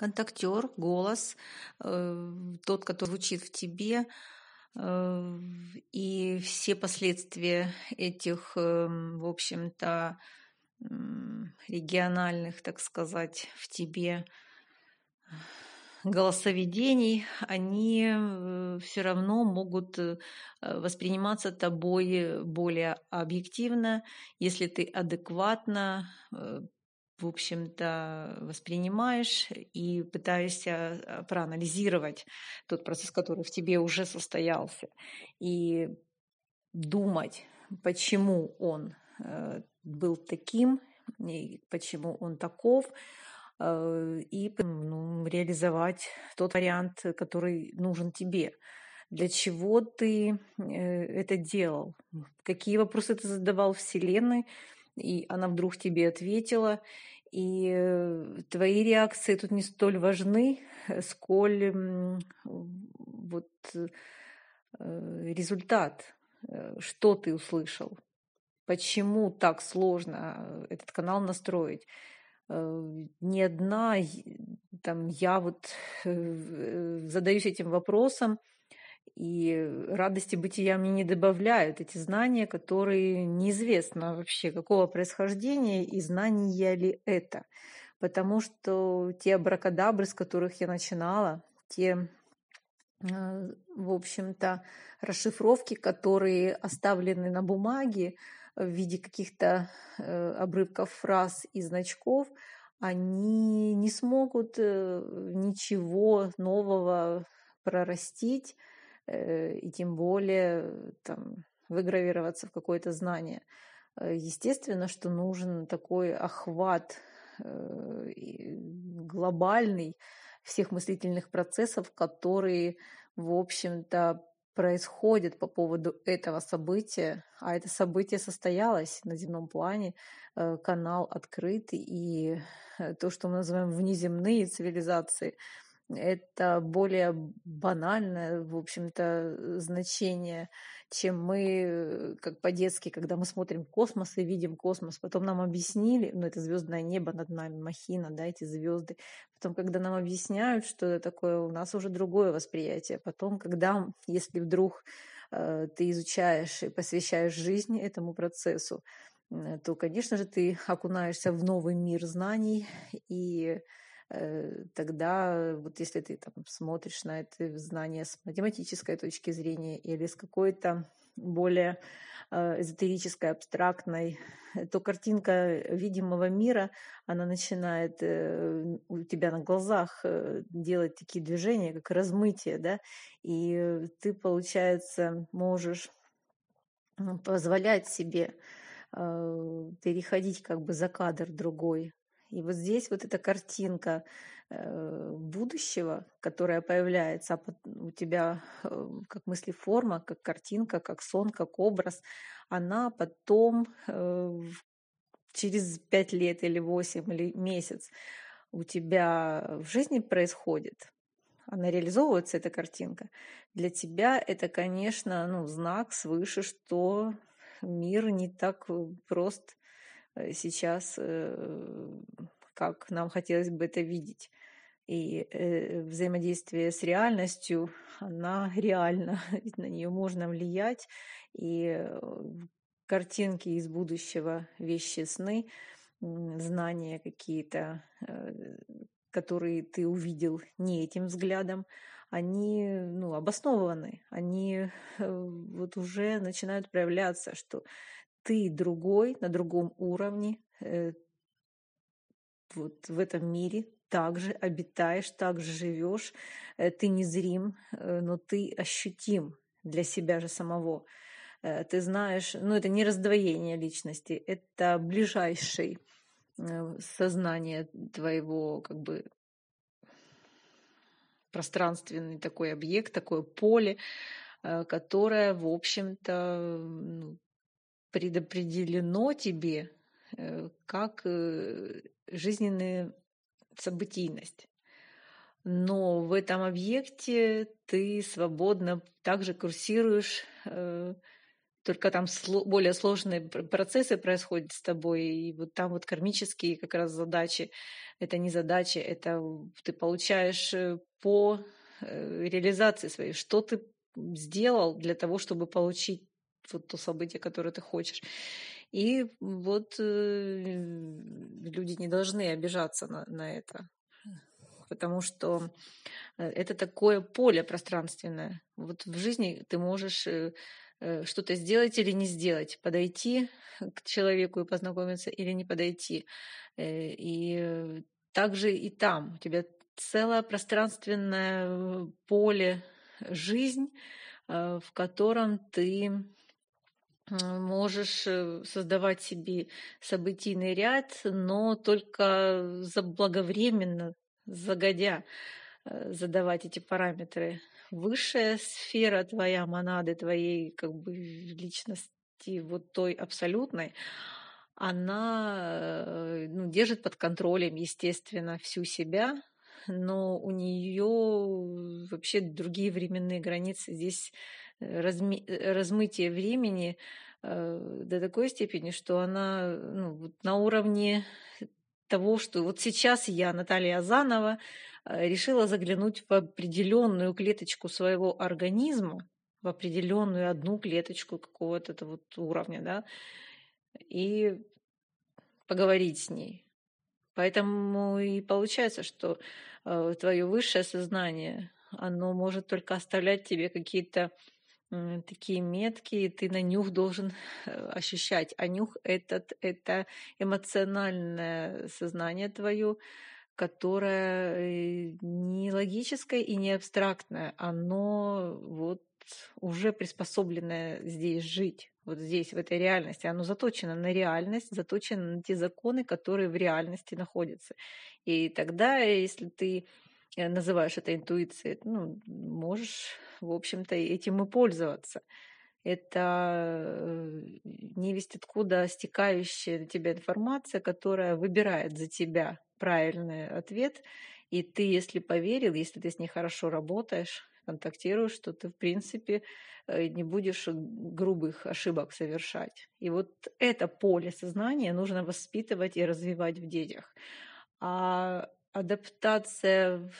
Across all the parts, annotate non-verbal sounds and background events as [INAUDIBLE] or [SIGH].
контактер, голос, э, тот, который звучит в тебе, э, и все последствия этих, э, в общем-то, региональных, так сказать, в тебе голосоведений, они все равно могут восприниматься тобой более объективно, если ты адекватно в общем-то, воспринимаешь и пытаешься а, проанализировать тот процесс, который в тебе уже состоялся, и думать, почему он э, был таким, и почему он таков, э, и ну, реализовать тот вариант, который нужен тебе. Для чего ты э, это делал? Какие вопросы ты задавал Вселенной? И она вдруг тебе ответила, и э, твои реакции тут не столь важны, [LAUGHS] сколь вот э, результат, э, что ты услышал, почему так сложно этот канал настроить. Ни одна, там, я вот [LAUGHS] задаюсь этим вопросом, и радости бытия мне не добавляют эти знания, которые неизвестно вообще, какого происхождения и знания ли это. Потому что те абракадабры, с которых я начинала, те, э, в общем-то, расшифровки, которые оставлены на бумаге в виде каких-то э, обрывков фраз и значков, они не смогут э, ничего нового прорастить и тем более там, выгравироваться в какое-то знание. Э, естественно, что нужен такой охват э, глобальный всех мыслительных процессов, которые, в общем-то, происходят по поводу этого события, а это событие состоялось на земном плане, канал открыт, и то, что мы называем внеземные цивилизации – это более банальное, в общем-то, значение, чем мы, как по-детски, когда мы смотрим космос и видим космос. Потом нам объяснили, ну, это звездное небо над нами, махина, да, эти звезды. Потом, когда нам объясняют, что это такое, у нас уже другое восприятие. Потом, когда, если вдруг э, ты изучаешь и посвящаешь жизнь этому процессу, э, то, конечно же, ты окунаешься в новый мир знаний и Э, тогда вот если ты там смотришь на это знание с математической точки зрения или с какой-то более э, эзотерической, абстрактной, то картинка видимого мира, она начинает э, у тебя на глазах делать такие движения, как размытие, да, и ты, получается, можешь позволять себе переходить как бы за кадр другой, и вот здесь вот эта картинка э, будущего, которая появляется а у тебя э, как мыслеформа, как картинка, как сон, как образ, она потом э, через пять лет или восемь или месяц у тебя в жизни происходит, она реализовывается, эта картинка, для тебя это, конечно, ну, знак свыше, что мир не так прост, Э, сейчас, э, как нам хотелось бы это видеть. И э, взаимодействие с реальностью, она [LAUGHS] реальна, ведь на нее можно влиять. И картинки из будущего, вещи, сны, знания какие-то, которые ты увидел не этим взглядом, они ну, обоснованы, они вот уже начинают проявляться, что ты другой, на другом уровне, э, вот в этом мире, также обитаешь, также живешь, э, ты незрим, э, но ты ощутим для себя же самого. Ты знаешь, ну это не раздвоение личности, это ближайший сознание твоего как бы пространственный такой объект, такое поле, которое, в общем-то, ну, предопределено тебе э, как э, жизненная событийность. Но в этом объекте ты свободно также курсируешь, э, только там более сложные процессы происходят с тобой, и вот там вот кармические как раз задачи, это не задачи, это ты получаешь по реализации своей, что ты сделал для того, чтобы получить вот то событие, которое ты хочешь. И вот э, люди не должны обижаться на, на это, потому что э, это такое поле пространственное. Вот в жизни ты можешь э, э, что-то сделать или не сделать, подойти к человеку и познакомиться или не подойти. Э, и также и там у тебя целое пространственное поле жизнь, в котором ты можешь э, создавать себе событийный ряд, но только заблаговременно, загодя э, задавать эти параметры. Высшая сфера твоя монады, твоей как бы личности, вот той абсолютной, она э, ну, держит под контролем, естественно, всю себя, но у нее вообще другие временные границы. Здесь разми, размытие времени э, до такой степени, что она ну, на уровне того, что вот сейчас я, Наталья Азанова, э, решила заглянуть в определенную клеточку своего организма, в определенную одну клеточку какого-то вот уровня, да, и поговорить с ней. Поэтому и получается, что э, твое высшее сознание, оно может только оставлять тебе какие-то такие метки, и ты на нюх должен э, ощущать. А нюх этот — это эмоциональное сознание твое, которое э, не логическое и не абстрактное. Оно вот уже приспособленное здесь жить, вот здесь, в этой реальности. Оно заточено на реальность, заточено на те законы, которые в реальности находятся. И тогда, если ты называешь это интуицией, ну, можешь в общем-то, этим и пользоваться. Это э, невесть откуда стекающая на тебя информация, которая выбирает за тебя правильный ответ. И ты, если поверил, если ты с ней хорошо работаешь, контактируешь, что ты, в принципе, э, не будешь грубых ошибок совершать. И вот это поле сознания нужно воспитывать и развивать в детях. А адаптация,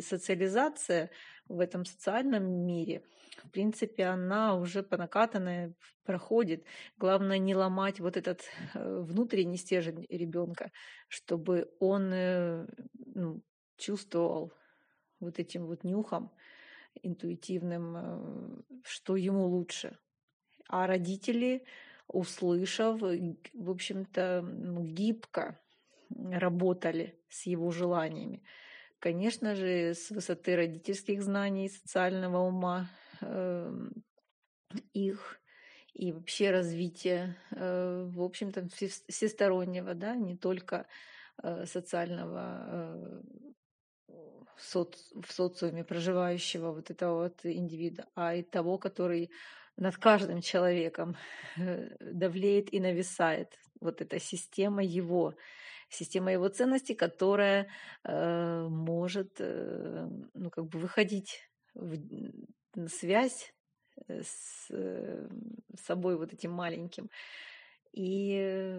социализация в этом социальном мире, в принципе, она уже по накатанной проходит. Главное не ломать вот этот э, внутренний стержень ребенка, чтобы он э, ну, чувствовал вот этим вот нюхом интуитивным, э, что ему лучше. А родители, услышав, в общем-то, гибко работали с его желаниями. Конечно же, с высоты родительских знаний, социального ума э, их и вообще развития, э, в общем-то, всестороннего, да, не только э, социального э, в социуме проживающего вот этого вот индивида, а и того, который над каждым человеком давлеет и нависает. Вот эта система его система его ценностей, которая э, может э, ну, как бы выходить в связь э, с э, собой вот этим маленьким и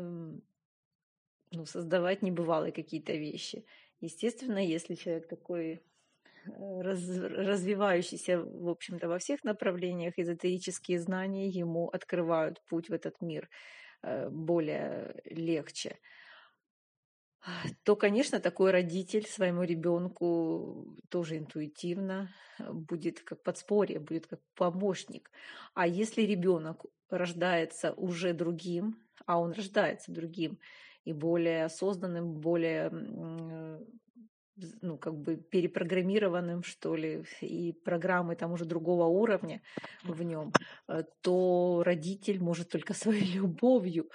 ну, создавать небывалые какие-то вещи. Естественно, если человек такой э, раз, развивающийся, в общем-то, во всех направлениях, эзотерические знания ему открывают путь в этот мир э, более легче то, конечно, такой родитель своему ребенку тоже интуитивно э, будет как подспорье, будет как помощник. А если ребенок рождается уже другим, а он рождается другим и более осознанным, более ну, как бы перепрограммированным, что ли, и программы там уже другого уровня в нем, э, то родитель может только [LAUGHS] своей любовью,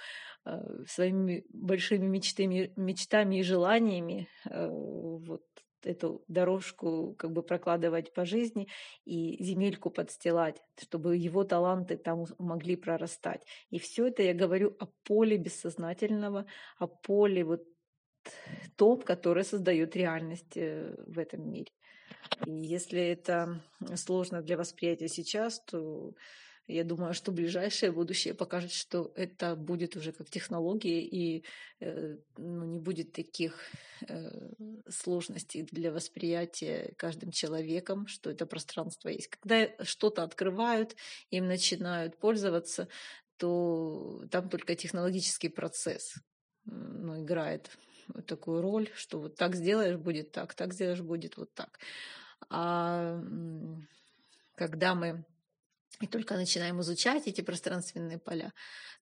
э, своими большими мечтами, мечтами и желаниями э, вот эту дорожку как бы прокладывать по жизни и земельку подстилать, чтобы его таланты там могли прорастать. И все это я говорю о поле бессознательного, о поле вот том, который создает реальность э, в этом мире. И если это сложно для восприятия сейчас, то Я думаю, что ближайшее будущее покажет, что это будет уже как технология и э, ну, не будет таких э, сложностей для восприятия каждым человеком, что это пространство есть. Когда что-то открывают, им начинают пользоваться, то там только технологический процесс ну, играет такую роль, что вот так сделаешь, будет так, так сделаешь, будет вот так. А когда мы и только начинаем изучать эти пространственные поля,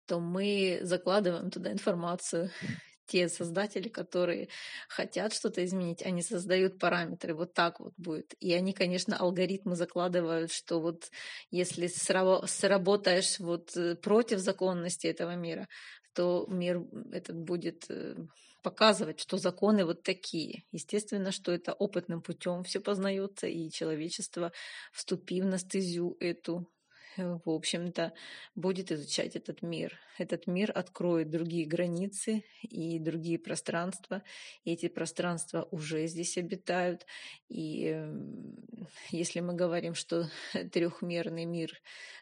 то мы закладываем туда информацию. [LAUGHS] Те создатели, которые хотят что-то изменить, они создают параметры, вот так вот будет. И они, конечно, алгоритмы закладывают, что вот если сработаешь вот э, против законности этого мира, то мир этот будет э, показывать, что законы вот такие. Естественно, что это опытным путем все познается, и человечество, вступив на стезю эту, э, в общем-то, будет изучать этот мир. Этот мир откроет другие границы и другие пространства. Эти пространства уже здесь обитают. И эм, если мы говорим, что [LAUGHS] трехмерный мир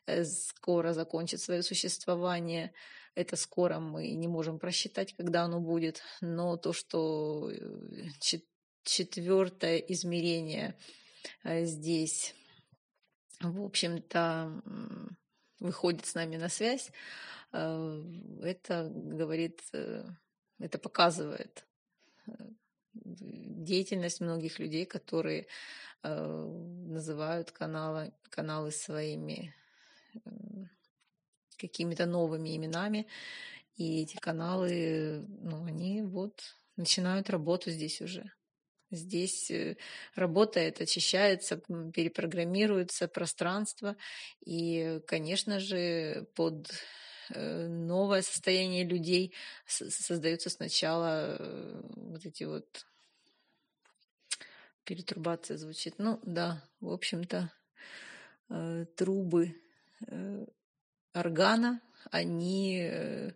э, скоро закончит свое существование, это скоро мы не можем просчитать, когда оно будет, но то, что э, четвертое измерение э, здесь, в общем-то, выходит с нами на связь, э, это говорит, это показывает деятельность многих людей, которые называют каналы, каналы своими какими-то новыми именами. И эти каналы, ну, они вот начинают работу здесь уже. Здесь э, работает, очищается, перепрограммируется пространство. И, конечно же, под э, новое состояние людей создаются сначала э, вот эти вот перетурбация звучит. Ну да, в общем-то, трубы органа, они э,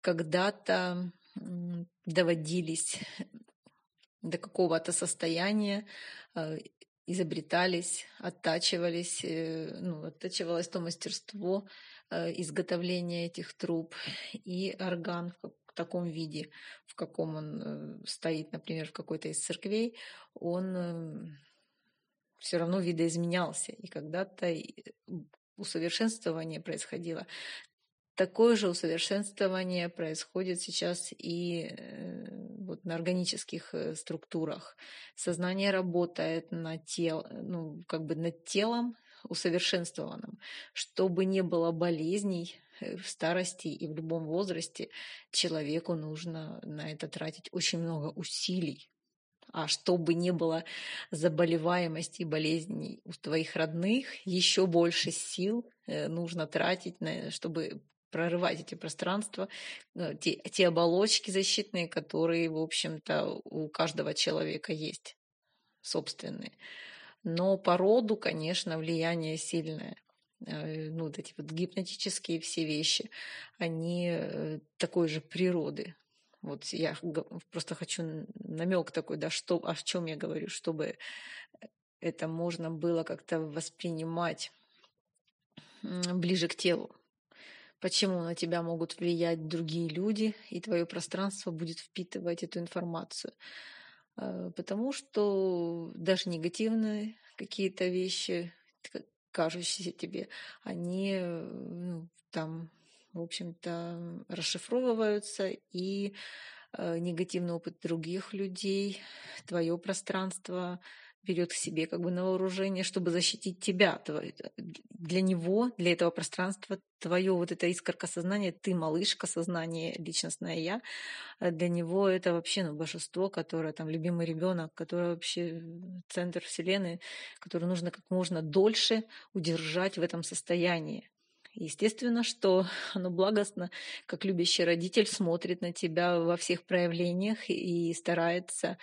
когда-то доводились до какого-то состояния, э, изобретались, оттачивались, э, ну, оттачивалось то мастерство изготовления этих труб, и орган в таком виде, в каком он стоит, например, в какой-то из церквей, он все равно видоизменялся. И когда-то усовершенствование происходило. Такое же усовершенствование происходит сейчас и э, вот на органических э, структурах. Сознание работает над, тел, ну, как бы над телом усовершенствованным, чтобы не было болезней э, в старости и в любом возрасте, человеку нужно на это тратить очень много усилий, а чтобы не было заболеваемости и болезней у твоих родных, еще больше сил э, нужно тратить, чтобы прорывать эти пространства, э, те, те оболочки защитные, которые, в общем-то, у каждого человека есть, собственные. Но по роду, конечно, влияние сильное э, ну, вот эти вот гипнотические все вещи, они такой же природы. Вот я просто хочу намек такой, да, что, о чем я говорю, чтобы это можно было как-то воспринимать ближе к телу. Почему на тебя могут влиять другие люди, и твое пространство будет впитывать эту информацию. А, потому что даже негативные какие-то вещи, кажущиеся тебе, они ну, там в общем-то, расшифровываются, и э, негативный опыт других людей, твое пространство берет к себе как бы на вооружение, чтобы защитить тебя. Для него, для этого пространства, твое вот это искорка сознания, ты малышка сознание, личностное я, э, для него это вообще ну, божество, которое там любимый ребенок, который вообще центр вселенной, который нужно как можно дольше удержать в этом состоянии. Естественно, что [LAUGHS] оно благостно, как любящий родитель смотрит на тебя во всех проявлениях и старается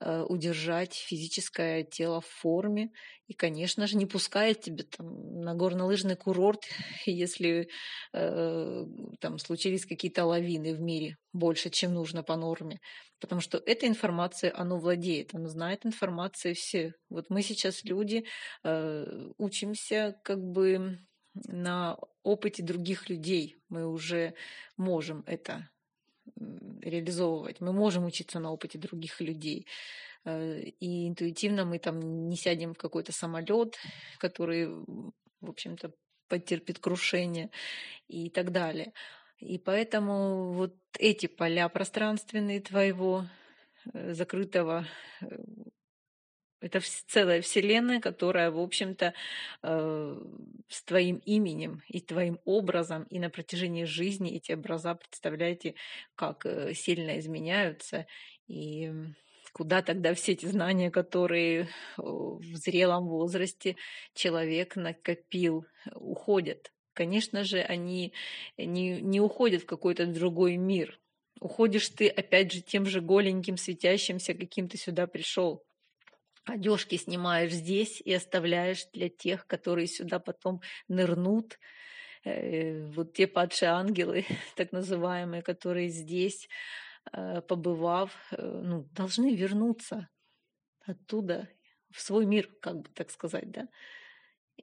э, удержать физическое тело в форме. И, конечно же, не пускает тебя там, на горнолыжный курорт, [LAUGHS] если э, там случились какие-то лавины в мире больше, чем нужно по норме. Потому что эта информация, оно владеет, оно знает информацию все. Вот мы сейчас люди э, учимся как бы на опыте других людей мы уже можем это реализовывать. Мы можем учиться на опыте других людей. Э, и интуитивно мы там не сядем в какой-то самолет, который, в общем-то, потерпит крушение и так далее. И поэтому вот эти поля пространственные твоего э, закрытого э, это целая вселенная, которая, в общем-то, э, с твоим именем и твоим образом, и на протяжении жизни эти образа, представляете, как э, сильно изменяются, и куда тогда все эти знания, которые в зрелом возрасте человек накопил, уходят. Конечно же, они не, не уходят в какой-то другой мир. Уходишь ты, опять же, тем же голеньким, светящимся, каким ты сюда пришел одежки снимаешь здесь и оставляешь для тех, которые сюда потом нырнут. Э, вот те падшие ангелы, [LAUGHS] так называемые, которые здесь, э, побывав, э, ну, должны вернуться оттуда в свой мир, как бы так сказать, да.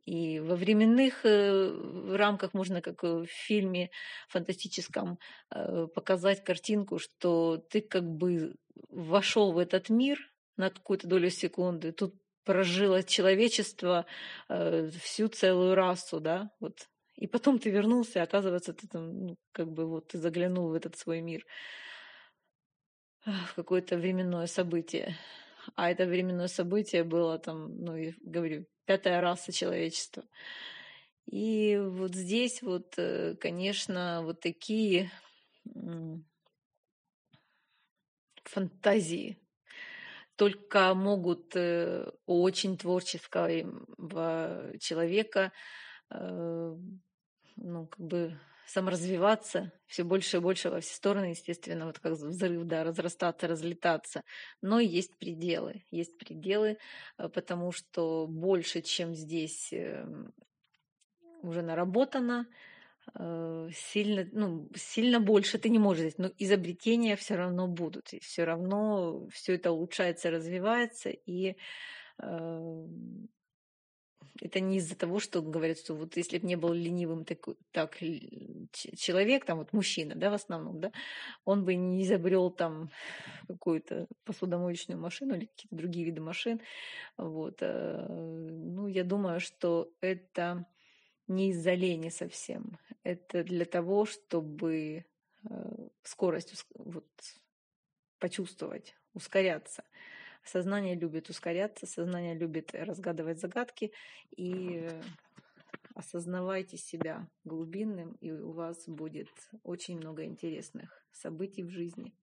И во временных рамках можно, как в фильме фантастическом, показать картинку, что ты как бы вошел в этот мир, на какую-то долю секунды. Тут прожило человечество э, всю целую расу, да, вот. И потом ты вернулся, и оказывается, ты там, ну, как бы вот ты заглянул в этот свой мир в какое-то временное событие. А это временное событие было там, ну, я говорю, пятая раса человечества. И вот здесь вот, э, конечно, вот такие фантазии только могут э, у очень творческого человека э, ну, как бы саморазвиваться все больше и больше во все стороны, естественно, вот как взрыв, да, разрастаться, разлетаться. Но есть пределы, есть пределы, э, потому что больше, чем здесь эм, уже наработано, сильно, ну, сильно больше ты не можешь здесь, но изобретения все равно будут, и все равно все это улучшается, развивается, и э, это не из-за того, что говорят, что вот если бы не был ленивым так, так человек, там вот мужчина, да, в основном, да, он бы не изобрел там [LAUGHS] какую-то посудомоечную машину или какие-то другие виды машин, вот, э, ну, я думаю, что это не из-за лени совсем. Это для того, чтобы э, скорость вот, почувствовать, ускоряться. Сознание любит ускоряться, сознание любит разгадывать загадки и осознавайте себя глубинным, и у вас будет очень много интересных событий в жизни.